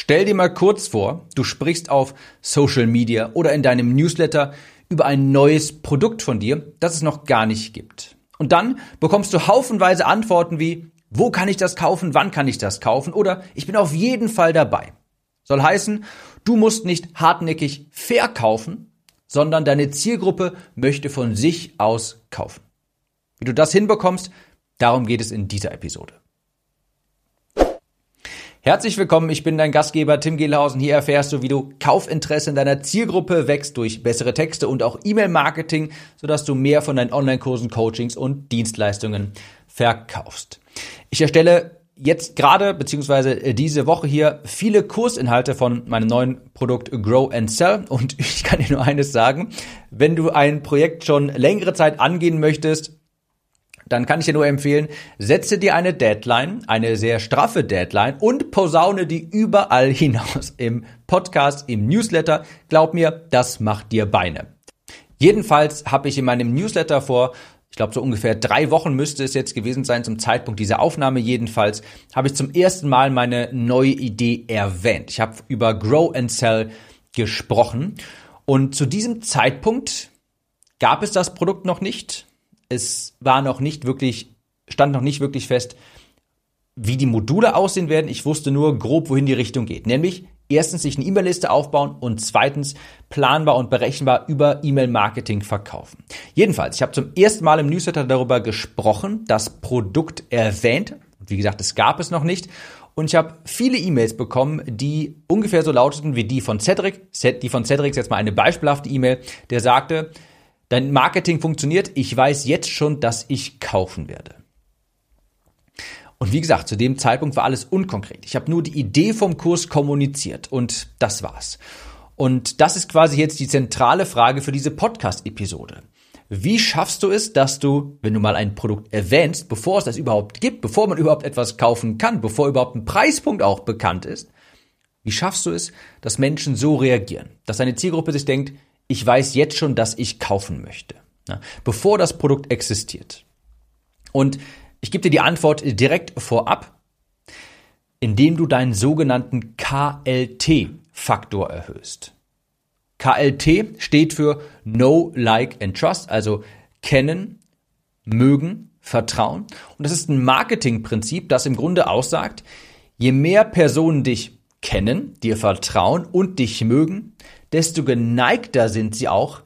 Stell dir mal kurz vor, du sprichst auf Social Media oder in deinem Newsletter über ein neues Produkt von dir, das es noch gar nicht gibt. Und dann bekommst du haufenweise Antworten wie, wo kann ich das kaufen, wann kann ich das kaufen oder ich bin auf jeden Fall dabei. Soll heißen, du musst nicht hartnäckig verkaufen, sondern deine Zielgruppe möchte von sich aus kaufen. Wie du das hinbekommst, darum geht es in dieser Episode. Herzlich willkommen, ich bin dein Gastgeber Tim Gehlhausen. Hier erfährst du, wie du Kaufinteresse in deiner Zielgruppe wächst durch bessere Texte und auch E-Mail-Marketing, sodass du mehr von deinen Online-Kursen, Coachings und Dienstleistungen verkaufst. Ich erstelle jetzt gerade beziehungsweise diese Woche hier viele Kursinhalte von meinem neuen Produkt Grow and Sell und ich kann dir nur eines sagen, wenn du ein Projekt schon längere Zeit angehen möchtest, dann kann ich dir nur empfehlen, setze dir eine Deadline, eine sehr straffe Deadline und posaune die überall hinaus im Podcast, im Newsletter. Glaub mir, das macht dir Beine. Jedenfalls habe ich in meinem Newsletter vor ich glaube, so ungefähr drei Wochen müsste es jetzt gewesen sein zum Zeitpunkt dieser Aufnahme jedenfalls, habe ich zum ersten Mal meine neue Idee erwähnt. Ich habe über Grow and Sell gesprochen und zu diesem Zeitpunkt gab es das Produkt noch nicht es war noch nicht wirklich, stand noch nicht wirklich fest, wie die Module aussehen werden. Ich wusste nur grob, wohin die Richtung geht. Nämlich erstens sich eine E-Mail-Liste aufbauen und zweitens planbar und berechenbar über E-Mail-Marketing verkaufen. Jedenfalls, ich habe zum ersten Mal im Newsletter darüber gesprochen, das Produkt erwähnt. Wie gesagt, es gab es noch nicht. Und ich habe viele E-Mails bekommen, die ungefähr so lauteten wie die von Cedric. Die von Cedric ist jetzt mal eine beispielhafte E-Mail, der sagte, Dein Marketing funktioniert. Ich weiß jetzt schon, dass ich kaufen werde. Und wie gesagt, zu dem Zeitpunkt war alles unkonkret. Ich habe nur die Idee vom Kurs kommuniziert und das war's. Und das ist quasi jetzt die zentrale Frage für diese Podcast-Episode. Wie schaffst du es, dass du, wenn du mal ein Produkt erwähnst, bevor es das überhaupt gibt, bevor man überhaupt etwas kaufen kann, bevor überhaupt ein Preispunkt auch bekannt ist, wie schaffst du es, dass Menschen so reagieren, dass deine Zielgruppe sich denkt, ich weiß jetzt schon, dass ich kaufen möchte, ja, bevor das Produkt existiert. Und ich gebe dir die Antwort direkt vorab, indem du deinen sogenannten KLT-Faktor erhöhst. KLT steht für Know, Like and Trust, also kennen, mögen, vertrauen. Und das ist ein Marketingprinzip, das im Grunde aussagt, je mehr Personen dich kennen, dir vertrauen und dich mögen, desto geneigter sind sie auch,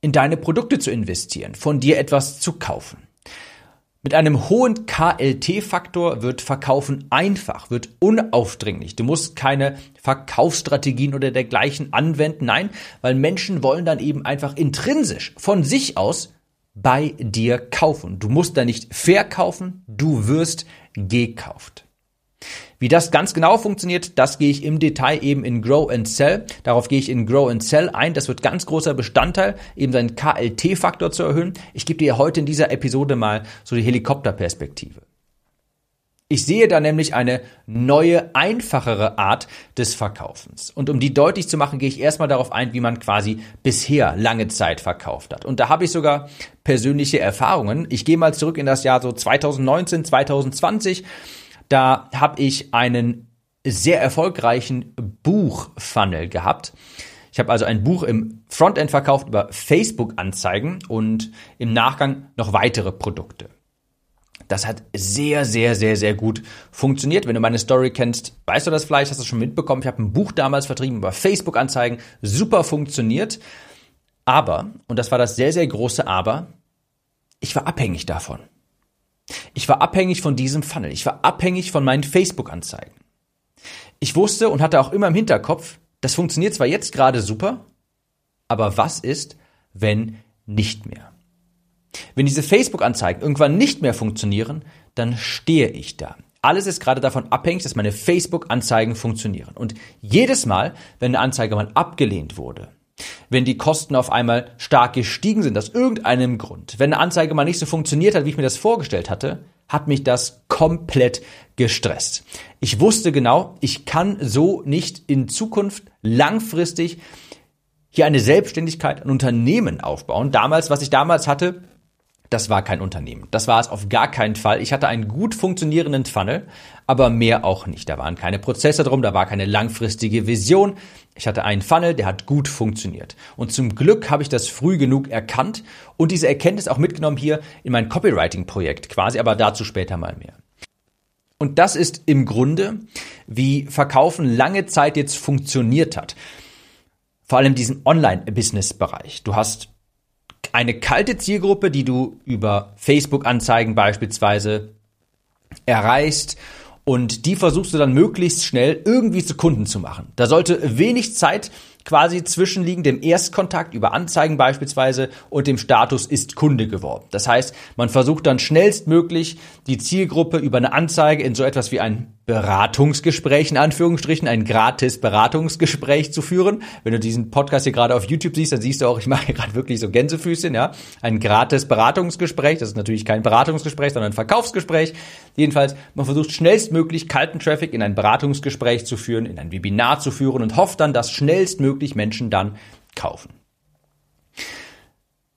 in deine Produkte zu investieren, von dir etwas zu kaufen. Mit einem hohen KLT-Faktor wird Verkaufen einfach, wird unaufdringlich. Du musst keine Verkaufsstrategien oder dergleichen anwenden. Nein, weil Menschen wollen dann eben einfach intrinsisch von sich aus bei dir kaufen. Du musst da nicht verkaufen, du wirst gekauft. Wie das ganz genau funktioniert, das gehe ich im Detail eben in Grow and Sell. Darauf gehe ich in Grow and Sell ein. Das wird ganz großer Bestandteil, eben seinen KLT-Faktor zu erhöhen. Ich gebe dir heute in dieser Episode mal so die Helikopterperspektive. Ich sehe da nämlich eine neue, einfachere Art des Verkaufens. Und um die deutlich zu machen, gehe ich erstmal darauf ein, wie man quasi bisher lange Zeit verkauft hat. Und da habe ich sogar persönliche Erfahrungen. Ich gehe mal zurück in das Jahr so 2019, 2020. Da habe ich einen sehr erfolgreichen Buchfunnel gehabt. Ich habe also ein Buch im Frontend verkauft über Facebook-Anzeigen und im Nachgang noch weitere Produkte. Das hat sehr, sehr, sehr, sehr gut funktioniert. Wenn du meine Story kennst, weißt du das vielleicht, hast du schon mitbekommen. Ich habe ein Buch damals vertrieben über Facebook-Anzeigen. Super funktioniert. Aber, und das war das sehr, sehr große Aber, ich war abhängig davon. Ich war abhängig von diesem Funnel. Ich war abhängig von meinen Facebook-Anzeigen. Ich wusste und hatte auch immer im Hinterkopf, das funktioniert zwar jetzt gerade super, aber was ist, wenn nicht mehr? Wenn diese Facebook-Anzeigen irgendwann nicht mehr funktionieren, dann stehe ich da. Alles ist gerade davon abhängig, dass meine Facebook-Anzeigen funktionieren. Und jedes Mal, wenn eine Anzeige mal abgelehnt wurde, wenn die Kosten auf einmal stark gestiegen sind, aus irgendeinem Grund, wenn eine Anzeige mal nicht so funktioniert hat, wie ich mir das vorgestellt hatte, hat mich das komplett gestresst. Ich wusste genau, ich kann so nicht in Zukunft langfristig hier eine Selbstständigkeit, ein Unternehmen aufbauen. Damals, was ich damals hatte, das war kein Unternehmen. Das war es auf gar keinen Fall. Ich hatte einen gut funktionierenden Funnel, aber mehr auch nicht. Da waren keine Prozesse drum, da war keine langfristige Vision. Ich hatte einen Funnel, der hat gut funktioniert. Und zum Glück habe ich das früh genug erkannt und diese Erkenntnis auch mitgenommen hier in mein Copywriting-Projekt quasi, aber dazu später mal mehr. Und das ist im Grunde, wie Verkaufen lange Zeit jetzt funktioniert hat. Vor allem diesen Online-Business-Bereich. Du hast eine kalte Zielgruppe, die du über Facebook-Anzeigen beispielsweise erreichst und die versuchst du dann möglichst schnell irgendwie zu Kunden zu machen. Da sollte wenig Zeit quasi zwischenliegen dem Erstkontakt über Anzeigen beispielsweise und dem Status ist Kunde geworden. Das heißt, man versucht dann schnellstmöglich die Zielgruppe über eine Anzeige in so etwas wie ein Beratungsgespräch in Anführungsstrichen, ein gratis Beratungsgespräch zu führen. Wenn du diesen Podcast hier gerade auf YouTube siehst, dann siehst du auch, ich mache hier gerade wirklich so Gänsefüßchen, ja. Ein gratis Beratungsgespräch. Das ist natürlich kein Beratungsgespräch, sondern ein Verkaufsgespräch. Jedenfalls, man versucht schnellstmöglich kalten Traffic in ein Beratungsgespräch zu führen, in ein Webinar zu führen und hofft dann, dass schnellstmöglich Menschen dann kaufen.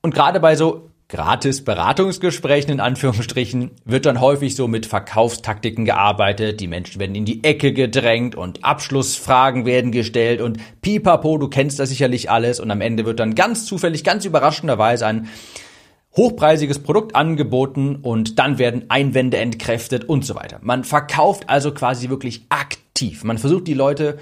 Und gerade bei so gratis Beratungsgesprächen in Anführungsstrichen wird dann häufig so mit Verkaufstaktiken gearbeitet. Die Menschen werden in die Ecke gedrängt und Abschlussfragen werden gestellt und pipapo, du kennst das sicherlich alles und am Ende wird dann ganz zufällig, ganz überraschenderweise ein hochpreisiges Produkt angeboten und dann werden Einwände entkräftet und so weiter. Man verkauft also quasi wirklich aktiv. Man versucht die Leute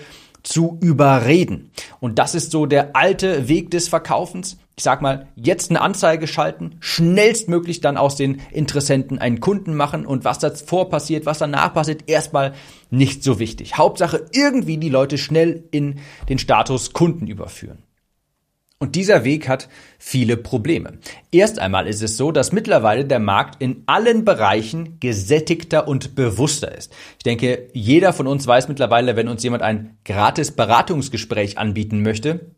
zu überreden. Und das ist so der alte Weg des Verkaufens ich sag mal, jetzt eine Anzeige schalten, schnellstmöglich dann aus den Interessenten einen Kunden machen und was davor passiert, was danach passiert, erstmal nicht so wichtig. Hauptsache irgendwie die Leute schnell in den Status Kunden überführen. Und dieser Weg hat viele Probleme. Erst einmal ist es so, dass mittlerweile der Markt in allen Bereichen gesättigter und bewusster ist. Ich denke, jeder von uns weiß mittlerweile, wenn uns jemand ein gratis Beratungsgespräch anbieten möchte,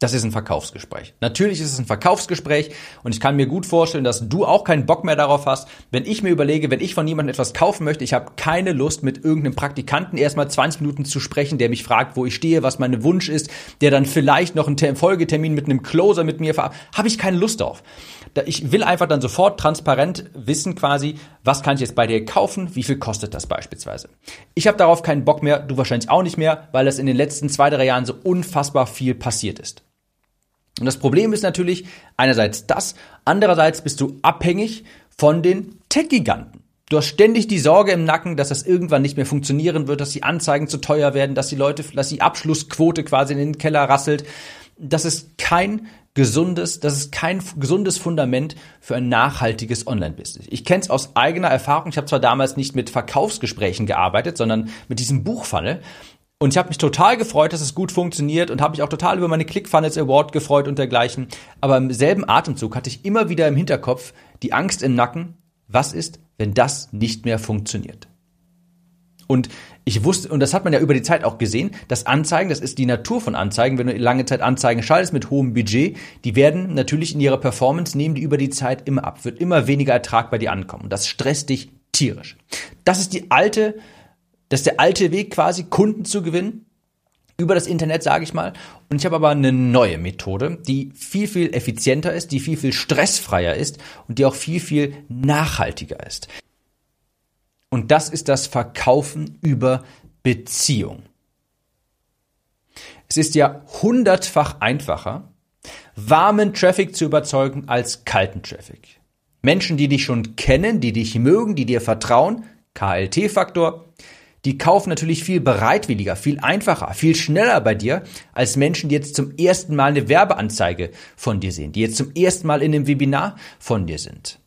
das ist ein Verkaufsgespräch. Natürlich ist es ein Verkaufsgespräch und ich kann mir gut vorstellen, dass du auch keinen Bock mehr darauf hast, wenn ich mir überlege, wenn ich von jemandem etwas kaufen möchte, ich habe keine Lust mit irgendeinem Praktikanten erstmal 20 Minuten zu sprechen, der mich fragt, wo ich stehe, was mein Wunsch ist, der dann vielleicht noch einen Folgetermin mit einem Closer mit mir verabredet, habe ich keine Lust auf. Ich will einfach dann sofort transparent wissen quasi, was kann ich jetzt bei dir kaufen, wie viel kostet das beispielsweise. Ich habe darauf keinen Bock mehr, du wahrscheinlich auch nicht mehr, weil das in den letzten zwei, drei Jahren so unfassbar viel passiert ist. Und das Problem ist natürlich einerseits das, andererseits bist du abhängig von den Tech-Giganten. Du hast ständig die Sorge im Nacken, dass das irgendwann nicht mehr funktionieren wird, dass die Anzeigen zu teuer werden, dass die Leute, dass die Abschlussquote quasi in den Keller rasselt. Das ist kein gesundes, das ist kein gesundes Fundament für ein nachhaltiges Online-Business. Ich kenne es aus eigener Erfahrung. Ich habe zwar damals nicht mit Verkaufsgesprächen gearbeitet, sondern mit diesem Buchfunnel. Und ich habe mich total gefreut, dass es gut funktioniert und habe mich auch total über meine ClickFunnels Award gefreut und dergleichen. Aber im selben Atemzug hatte ich immer wieder im Hinterkopf die Angst im Nacken, was ist, wenn das nicht mehr funktioniert? Und ich wusste, und das hat man ja über die Zeit auch gesehen, dass Anzeigen, das ist die Natur von Anzeigen, wenn du lange Zeit Anzeigen schaltest mit hohem Budget, die werden natürlich in ihrer Performance, nehmen die über die Zeit immer ab, wird immer weniger Ertrag bei dir ankommen. Und das stresst dich tierisch. Das ist die alte das ist der alte Weg quasi, Kunden zu gewinnen. Über das Internet, sage ich mal. Und ich habe aber eine neue Methode, die viel, viel effizienter ist, die viel, viel stressfreier ist und die auch viel, viel nachhaltiger ist. Und das ist das Verkaufen über Beziehung. Es ist ja hundertfach einfacher, warmen Traffic zu überzeugen als kalten Traffic. Menschen, die dich schon kennen, die dich mögen, die dir vertrauen, KLT-Faktor, die kaufen natürlich viel bereitwilliger, viel einfacher, viel schneller bei dir als Menschen, die jetzt zum ersten Mal eine Werbeanzeige von dir sehen, die jetzt zum ersten Mal in einem Webinar von dir sind.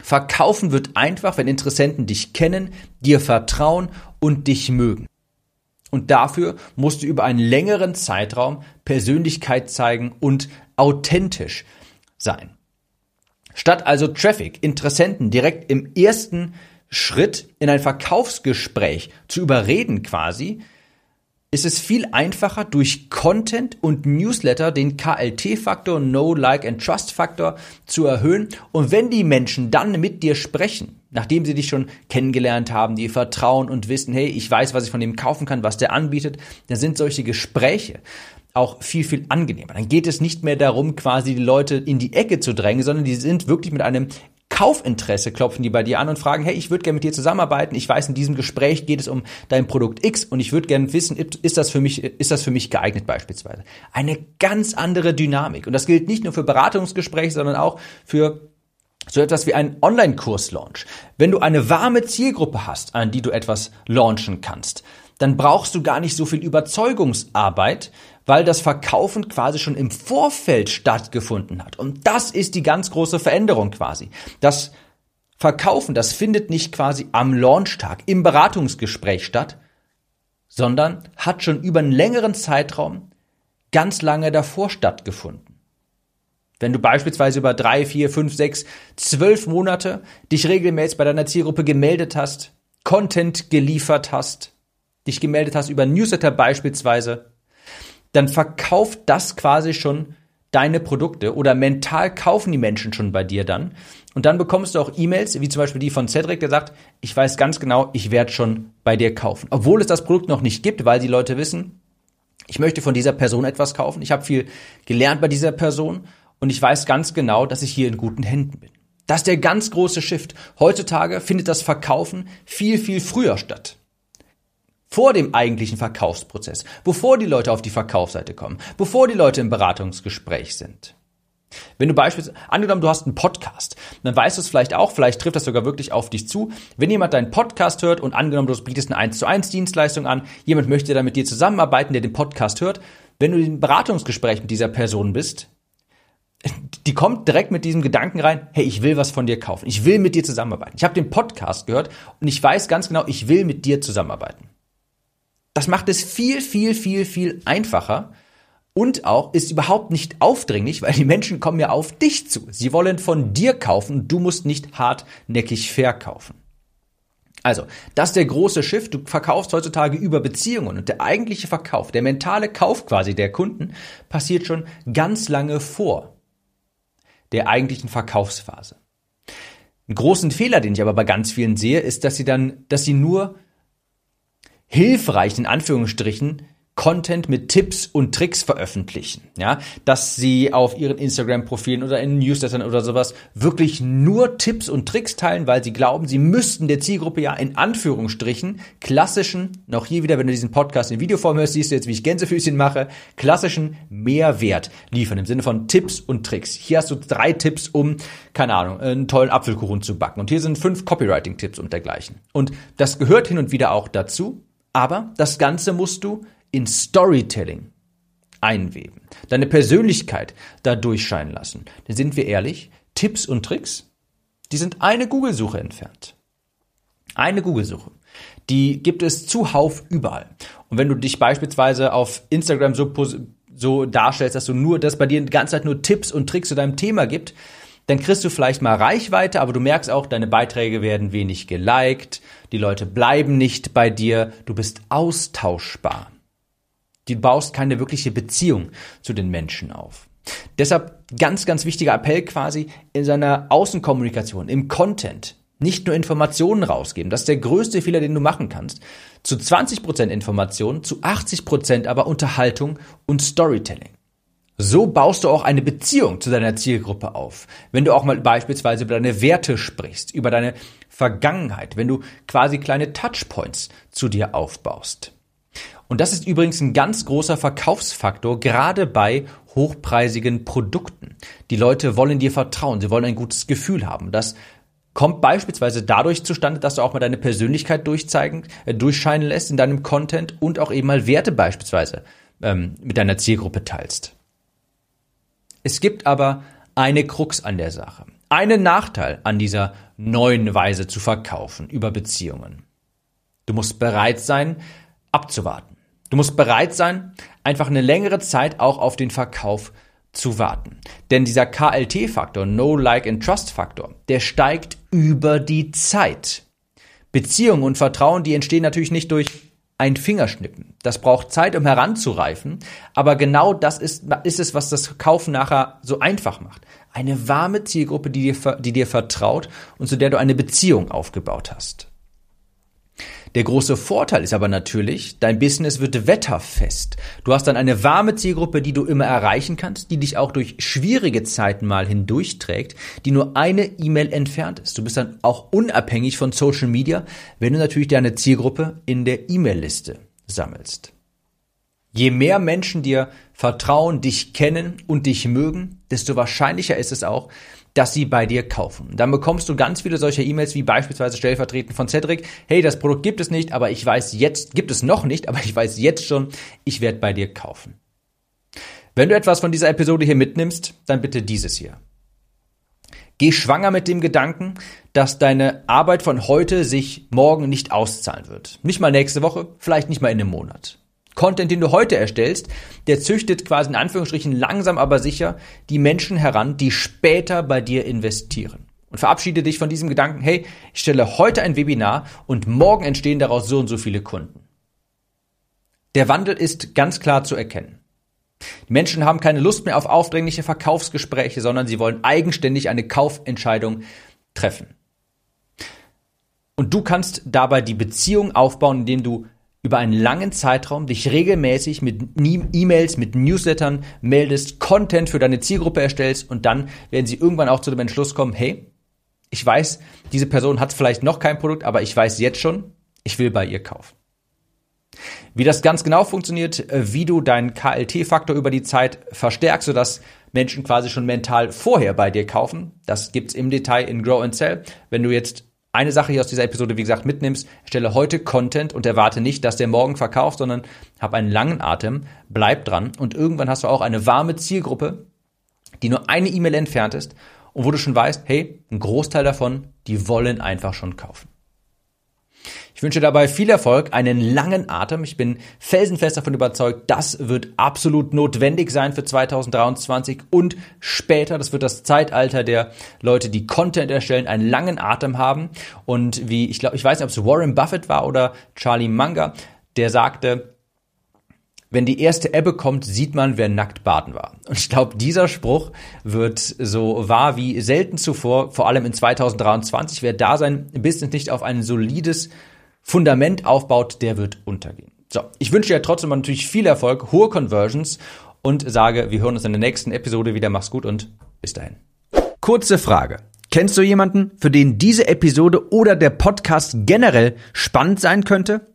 Verkaufen wird einfach, wenn Interessenten dich kennen, dir vertrauen und dich mögen. Und dafür musst du über einen längeren Zeitraum Persönlichkeit zeigen und authentisch sein. Statt also Traffic, Interessenten direkt im ersten Schritt in ein Verkaufsgespräch zu überreden quasi, ist es viel einfacher durch Content und Newsletter den KLT-Faktor, No, Like and Trust-Faktor zu erhöhen. Und wenn die Menschen dann mit dir sprechen, nachdem sie dich schon kennengelernt haben, die vertrauen und wissen, hey, ich weiß, was ich von dem kaufen kann, was der anbietet, dann sind solche Gespräche auch viel, viel angenehmer. Dann geht es nicht mehr darum, quasi die Leute in die Ecke zu drängen, sondern die sind wirklich mit einem Kaufinteresse klopfen die bei dir an und fragen, hey, ich würde gerne mit dir zusammenarbeiten. Ich weiß, in diesem Gespräch geht es um dein Produkt X und ich würde gerne wissen, ist das für mich, ist das für mich geeignet beispielsweise? Eine ganz andere Dynamik. Und das gilt nicht nur für Beratungsgespräche, sondern auch für so etwas wie einen Online-Kurs-Launch. Wenn du eine warme Zielgruppe hast, an die du etwas launchen kannst, dann brauchst du gar nicht so viel Überzeugungsarbeit, weil das Verkaufen quasi schon im Vorfeld stattgefunden hat. Und das ist die ganz große Veränderung quasi. Das Verkaufen, das findet nicht quasi am Launchtag im Beratungsgespräch statt, sondern hat schon über einen längeren Zeitraum ganz lange davor stattgefunden. Wenn du beispielsweise über drei, vier, fünf, sechs, zwölf Monate dich regelmäßig bei deiner Zielgruppe gemeldet hast, Content geliefert hast, dich gemeldet hast über Newsletter beispielsweise, dann verkauft das quasi schon deine Produkte oder mental kaufen die Menschen schon bei dir dann. Und dann bekommst du auch E-Mails, wie zum Beispiel die von Cedric, der sagt, ich weiß ganz genau, ich werde schon bei dir kaufen. Obwohl es das Produkt noch nicht gibt, weil die Leute wissen, ich möchte von dieser Person etwas kaufen. Ich habe viel gelernt bei dieser Person und ich weiß ganz genau, dass ich hier in guten Händen bin. Das ist der ganz große Shift. Heutzutage findet das Verkaufen viel, viel früher statt vor dem eigentlichen Verkaufsprozess, bevor die Leute auf die Verkaufsseite kommen, bevor die Leute im Beratungsgespräch sind. Wenn du beispielsweise, angenommen, du hast einen Podcast, dann weißt du es vielleicht auch, vielleicht trifft das sogar wirklich auf dich zu. Wenn jemand deinen Podcast hört und angenommen, du bietest eine 1 zu 1 Dienstleistung an, jemand möchte dann mit dir zusammenarbeiten, der den Podcast hört, wenn du im Beratungsgespräch mit dieser Person bist, die kommt direkt mit diesem Gedanken rein, hey, ich will was von dir kaufen, ich will mit dir zusammenarbeiten. Ich habe den Podcast gehört und ich weiß ganz genau, ich will mit dir zusammenarbeiten. Das macht es viel, viel, viel, viel einfacher und auch ist überhaupt nicht aufdringlich, weil die Menschen kommen ja auf dich zu. Sie wollen von dir kaufen, du musst nicht hartnäckig verkaufen. Also, das ist der große Schiff. Du verkaufst heutzutage über Beziehungen und der eigentliche Verkauf, der mentale Kauf quasi der Kunden passiert schon ganz lange vor der eigentlichen Verkaufsphase. Einen großen Fehler, den ich aber bei ganz vielen sehe, ist, dass sie dann, dass sie nur hilfreich in Anführungsstrichen Content mit Tipps und Tricks veröffentlichen, ja, dass sie auf ihren Instagram-Profilen oder in Newslettern oder sowas wirklich nur Tipps und Tricks teilen, weil sie glauben, sie müssten der Zielgruppe ja in Anführungsstrichen klassischen, noch hier wieder, wenn du diesen Podcast in Videoform hörst, siehst du jetzt, wie ich Gänsefüßchen mache, klassischen Mehrwert liefern im Sinne von Tipps und Tricks. Hier hast du drei Tipps, um, keine Ahnung, einen tollen Apfelkuchen zu backen und hier sind fünf Copywriting-Tipps und dergleichen. Und das gehört hin und wieder auch dazu, aber das Ganze musst du in Storytelling einweben, deine Persönlichkeit da durchscheinen lassen. Denn sind wir ehrlich, Tipps und Tricks, die sind eine Google-Suche entfernt. Eine Google-Suche. Die gibt es zuhauf überall. Und wenn du dich beispielsweise auf Instagram so, so darstellst, dass du nur, dass bei dir die ganze Zeit nur Tipps und Tricks zu deinem Thema gibt, dann kriegst du vielleicht mal Reichweite, aber du merkst auch, deine Beiträge werden wenig geliked, die Leute bleiben nicht bei dir, du bist austauschbar. Du baust keine wirkliche Beziehung zu den Menschen auf. Deshalb ganz, ganz wichtiger Appell quasi in seiner Außenkommunikation, im Content. Nicht nur Informationen rausgeben. Das ist der größte Fehler, den du machen kannst. Zu 20% Informationen, zu 80% aber Unterhaltung und Storytelling. So baust du auch eine Beziehung zu deiner Zielgruppe auf. Wenn du auch mal beispielsweise über deine Werte sprichst, über deine Vergangenheit, wenn du quasi kleine Touchpoints zu dir aufbaust. Und das ist übrigens ein ganz großer Verkaufsfaktor, gerade bei hochpreisigen Produkten. Die Leute wollen dir vertrauen, sie wollen ein gutes Gefühl haben. Das kommt beispielsweise dadurch zustande, dass du auch mal deine Persönlichkeit durchzeigen, äh, durchscheinen lässt in deinem Content und auch eben mal Werte beispielsweise ähm, mit deiner Zielgruppe teilst. Es gibt aber eine Krux an der Sache. Einen Nachteil an dieser neuen Weise zu verkaufen über Beziehungen. Du musst bereit sein, abzuwarten. Du musst bereit sein, einfach eine längere Zeit auch auf den Verkauf zu warten. Denn dieser KLT-Faktor, No Like and Trust Faktor, der steigt über die Zeit. Beziehungen und Vertrauen, die entstehen natürlich nicht durch ein Fingerschnippen. Das braucht Zeit, um heranzureifen, aber genau das ist, ist es, was das Kaufen nachher so einfach macht. Eine warme Zielgruppe, die dir, die dir vertraut und zu der du eine Beziehung aufgebaut hast. Der große Vorteil ist aber natürlich, dein Business wird wetterfest. Du hast dann eine warme Zielgruppe, die du immer erreichen kannst, die dich auch durch schwierige Zeiten mal hindurchträgt, die nur eine E-Mail entfernt ist. Du bist dann auch unabhängig von Social Media, wenn du natürlich deine Zielgruppe in der E-Mail-Liste sammelst. Je mehr Menschen dir vertrauen, dich kennen und dich mögen, desto wahrscheinlicher ist es auch, dass sie bei dir kaufen. Dann bekommst du ganz viele solcher E-Mails wie beispielsweise stellvertretend von Cedric. Hey, das Produkt gibt es nicht, aber ich weiß jetzt, gibt es noch nicht, aber ich weiß jetzt schon, ich werde bei dir kaufen. Wenn du etwas von dieser Episode hier mitnimmst, dann bitte dieses hier. Geh schwanger mit dem Gedanken, dass deine Arbeit von heute sich morgen nicht auszahlen wird. Nicht mal nächste Woche, vielleicht nicht mal in einem Monat. Content, den du heute erstellst, der züchtet quasi in Anführungsstrichen langsam aber sicher die Menschen heran, die später bei dir investieren. Und verabschiede dich von diesem Gedanken, hey, ich stelle heute ein Webinar und morgen entstehen daraus so und so viele Kunden. Der Wandel ist ganz klar zu erkennen. Die Menschen haben keine Lust mehr auf aufdringliche Verkaufsgespräche, sondern sie wollen eigenständig eine Kaufentscheidung treffen. Und du kannst dabei die Beziehung aufbauen, indem du über einen langen Zeitraum dich regelmäßig mit E-Mails, mit Newslettern meldest, Content für deine Zielgruppe erstellst und dann werden sie irgendwann auch zu dem Entschluss kommen, hey, ich weiß, diese Person hat vielleicht noch kein Produkt, aber ich weiß jetzt schon, ich will bei ihr kaufen. Wie das ganz genau funktioniert, äh, wie du deinen KLT-Faktor über die Zeit verstärkst, sodass Menschen quasi schon mental vorher bei dir kaufen, das gibt's im Detail in Grow and Sell. Wenn du jetzt eine Sache hier aus dieser Episode, wie gesagt, mitnimmst, stelle heute Content und erwarte nicht, dass der morgen verkauft, sondern hab einen langen Atem, bleib dran. Und irgendwann hast du auch eine warme Zielgruppe, die nur eine E-Mail entfernt ist und wo du schon weißt, hey, ein Großteil davon, die wollen einfach schon kaufen. Ich wünsche dabei viel Erfolg, einen langen Atem. Ich bin felsenfest davon überzeugt, das wird absolut notwendig sein für 2023 und später. Das wird das Zeitalter der Leute, die Content erstellen, einen langen Atem haben. Und wie, ich glaube, ich weiß nicht, ob es Warren Buffett war oder Charlie Munger, der sagte, wenn die erste Ebbe kommt, sieht man, wer nackt baden war. Und ich glaube, dieser Spruch wird so wahr wie selten zuvor, vor allem in 2023. Wer da sein Business nicht auf ein solides Fundament aufbaut, der wird untergehen. So, ich wünsche dir trotzdem natürlich viel Erfolg, hohe Conversions und sage, wir hören uns in der nächsten Episode wieder. Mach's gut und bis dahin. Kurze Frage. Kennst du jemanden, für den diese Episode oder der Podcast generell spannend sein könnte?